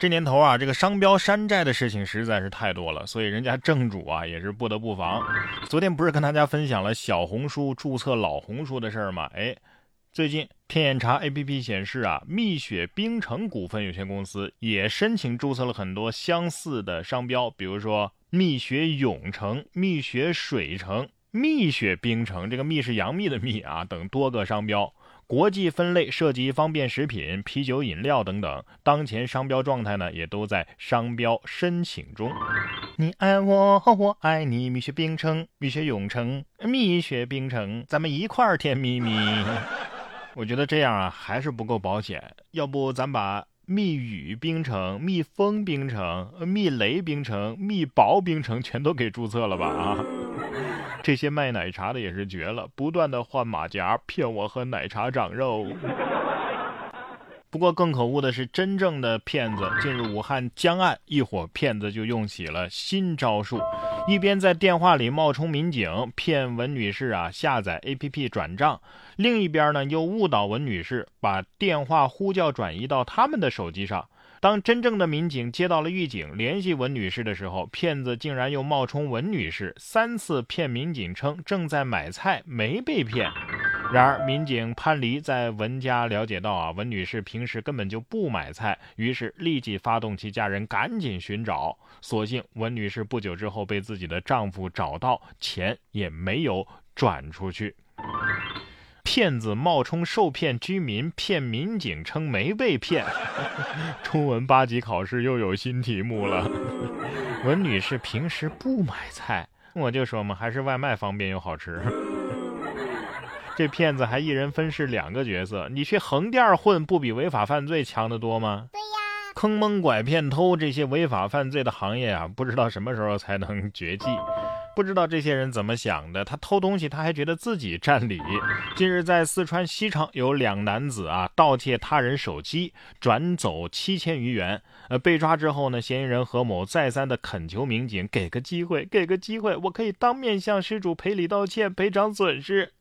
这年头啊，这个商标山寨的事情实在是太多了，所以人家正主啊也是不得不防。昨天不是跟大家分享了小红书注册老红书的事儿吗？哎，最近天眼查 APP 显示啊，蜜雪冰城股份有限公司也申请注册了很多相似的商标，比如说蜜雪永城、蜜雪水城、蜜雪冰城，这个蜜是杨幂的蜜啊，等多个商标。国际分类涉及方便食品、啤酒、饮料等等，当前商标状态呢也都在商标申请中。你爱我，我爱你，蜜雪冰城，蜜雪永城，蜜雪冰城，咱们一块儿甜蜜蜜。我觉得这样啊还是不够保险，要不咱把蜜雨冰城、蜜蜂冰城、蜜雷冰城、蜜薄冰城全都给注册了吧啊！这些卖奶茶的也是绝了，不断的换马甲骗我喝奶茶长肉。不过更可恶的是，真正的骗子。近日武汉江岸一伙骗子就用起了新招数，一边在电话里冒充民警骗文女士啊下载 APP 转账，另一边呢又误导文女士把电话呼叫转移到他们的手机上。当真正的民警接到了预警，联系文女士的时候，骗子竟然又冒充文女士，三次骗民警称正在买菜，没被骗。然而，民警潘黎在文家了解到啊，文女士平时根本就不买菜，于是立即发动其家人赶紧寻找。所幸，文女士不久之后被自己的丈夫找到，钱也没有转出去。骗子冒充受骗居民骗民警称没被骗，中文八级考试又有新题目了。文女士平时不买菜，我就说嘛，还是外卖方便又好吃。这骗子还一人分饰两个角色，你去横店混不比违法犯罪强得多吗？对呀，坑蒙拐骗偷这些违法犯罪的行业啊，不知道什么时候才能绝迹。不知道这些人怎么想的，他偷东西他还觉得自己占理。近日在四川西昌有两男子啊盗窃他人手机，转走七千余元。呃，被抓之后呢，嫌疑人何某再三的恳求民警给个机会，给个机会，我可以当面向失主赔礼道歉，赔偿损失。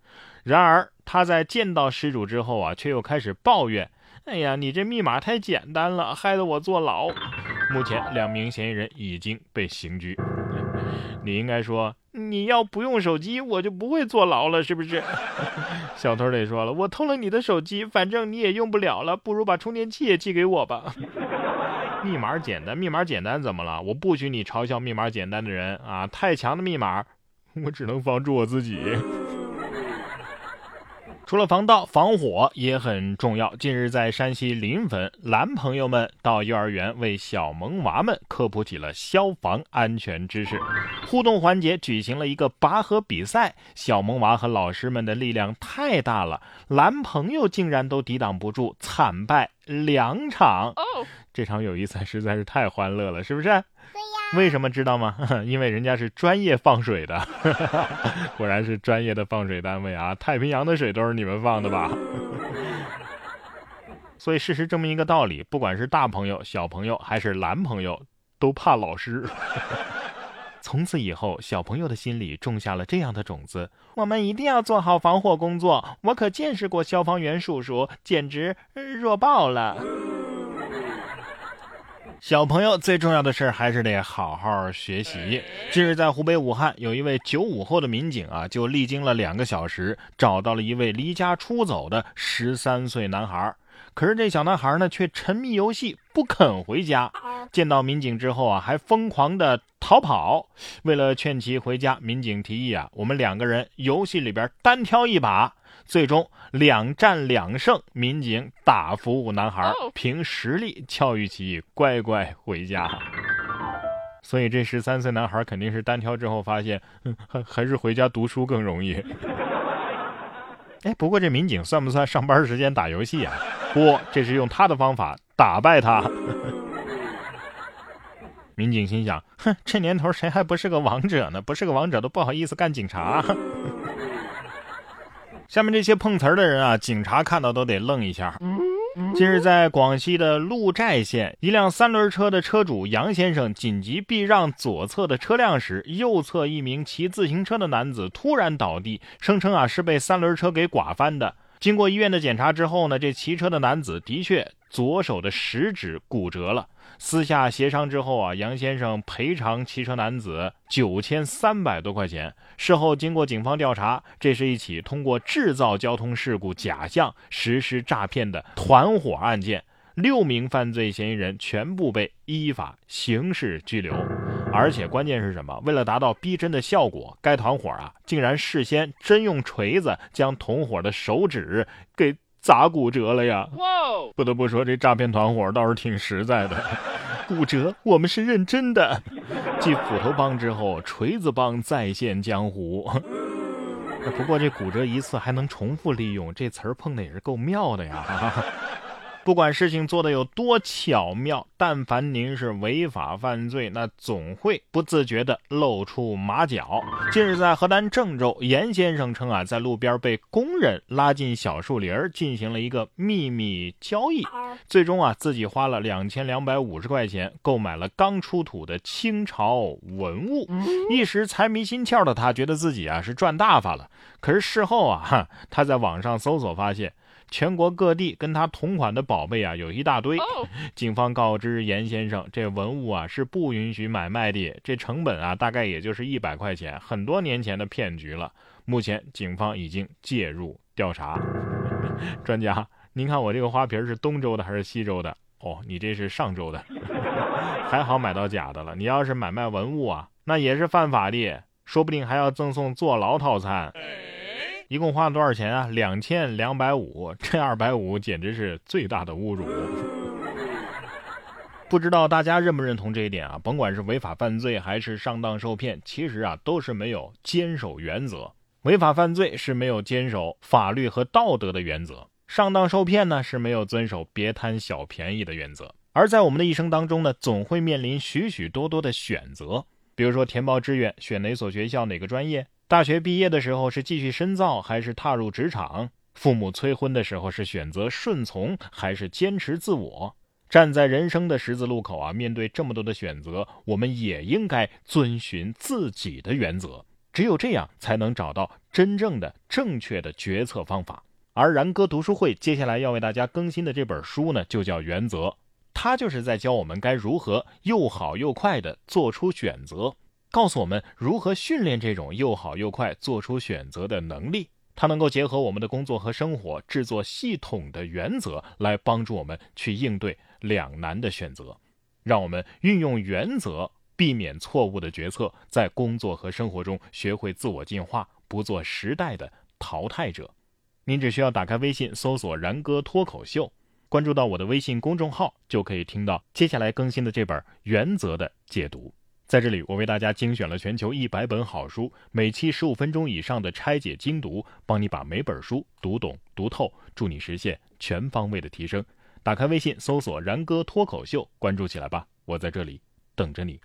然而他在见到失主之后啊，却又开始抱怨：“哎呀，你这密码太简单了，害得我坐牢。”目前两名嫌疑人已经被刑拘。你应该说，你要不用手机，我就不会坐牢了，是不是？小偷得说了，我偷了你的手机，反正你也用不了了，不如把充电器也寄给我吧。密码简单，密码简单怎么了？我不许你嘲笑密码简单的人啊！太强的密码，我只能防住我自己。除了防盗防火也很重要。近日，在山西临汾，男朋友们到幼儿园为小萌娃们科普起了消防安全知识。互动环节举行了一个拔河比赛，小萌娃和老师们的力量太大了，男朋友竟然都抵挡不住，惨败两场。这场友谊赛实在是太欢乐了，是不是？对呀。为什么知道吗？因为人家是专业放水的，果然是专业的放水单位啊！太平洋的水都是你们放的吧？所以事实证明一个道理：不管是大朋友、小朋友，还是男朋友，都怕老师。从此以后，小朋友的心里种下了这样的种子：我们一定要做好防火工作。我可见识过消防员叔叔，简直弱爆了。小朋友最重要的事儿还是得好好学习。近日，在湖北武汉，有一位九五后的民警啊，就历经了两个小时，找到了一位离家出走的十三岁男孩。可是这小男孩呢，却沉迷游戏，不肯回家。见到民警之后啊，还疯狂的逃跑。为了劝其回家，民警提议啊，我们两个人游戏里边单挑一把。最终两战两胜，民警打服男孩，凭实力教育其乖乖回家。所以这十三岁男孩肯定是单挑之后发现，还还是回家读书更容易。哎，不过这民警算不算上班时间打游戏啊？不，这是用他的方法打败他。民警心想：哼，这年头谁还不是个王者呢？不是个王者都不好意思干警察。下面这些碰瓷儿的人啊，警察看到都得愣一下。近日，在广西的鹿寨县，一辆三轮车的车主杨先生紧急避让左侧的车辆时，右侧一名骑自行车的男子突然倒地，声称啊是被三轮车给刮翻的。经过医院的检查之后呢，这骑车的男子的确左手的食指骨折了。私下协商之后啊，杨先生赔偿骑车男子九千三百多块钱。事后经过警方调查，这是一起通过制造交通事故假象实施诈骗的团伙案件。六名犯罪嫌疑人全部被依法刑事拘留。而且关键是什么？为了达到逼真的效果，该团伙啊竟然事先真用锤子将同伙的手指给。砸骨折了呀！不得不说，这诈骗团伙倒是挺实在的。骨折，我们是认真的。继斧头帮之后，锤子帮再现江湖。不过这骨折一次还能重复利用，这词儿碰的也是够妙的呀。不管事情做的有多巧妙，但凡您是违法犯罪，那总会不自觉的露出马脚。近日在河南郑州，严先生称啊，在路边被工人拉进小树林进行了一个秘密交易，最终啊自己花了两千两百五十块钱购买了刚出土的清朝文物，一时财迷心窍的他觉得自己啊是赚大发了。可是事后啊，他在网上搜索发现。全国各地跟他同款的宝贝啊有一大堆，警方告知严先生，这文物啊是不允许买卖的，这成本啊大概也就是一百块钱，很多年前的骗局了。目前警方已经介入调查。专家，您看我这个花瓶是东周的还是西周的？哦，你这是上周的，还好买到假的了。你要是买卖文物啊，那也是犯法的，说不定还要赠送坐牢套餐。一共花了多少钱啊？两千两百五，这二百五简直是最大的侮辱。不知道大家认不认同这一点啊？甭管是违法犯罪还是上当受骗，其实啊都是没有坚守原则。违法犯罪是没有坚守法律和道德的原则，上当受骗呢是没有遵守别贪小便宜的原则。而在我们的一生当中呢，总会面临许许多多的选择，比如说填报志愿，选哪所学校，哪个专业。大学毕业的时候是继续深造还是踏入职场？父母催婚的时候是选择顺从还是坚持自我？站在人生的十字路口啊，面对这么多的选择，我们也应该遵循自己的原则。只有这样，才能找到真正的正确的决策方法。而然哥读书会接下来要为大家更新的这本书呢，就叫《原则》，它就是在教我们该如何又好又快地做出选择。告诉我们如何训练这种又好又快做出选择的能力。它能够结合我们的工作和生活，制作系统的原则来帮助我们去应对两难的选择，让我们运用原则避免错误的决策，在工作和生活中学会自我进化，不做时代的淘汰者。您只需要打开微信搜索“然哥脱口秀”，关注到我的微信公众号，就可以听到接下来更新的这本《原则》的解读。在这里，我为大家精选了全球一百本好书，每期十五分钟以上的拆解精读，帮你把每本书读懂读透，助你实现全方位的提升。打开微信，搜索“然哥脱口秀”，关注起来吧，我在这里等着你。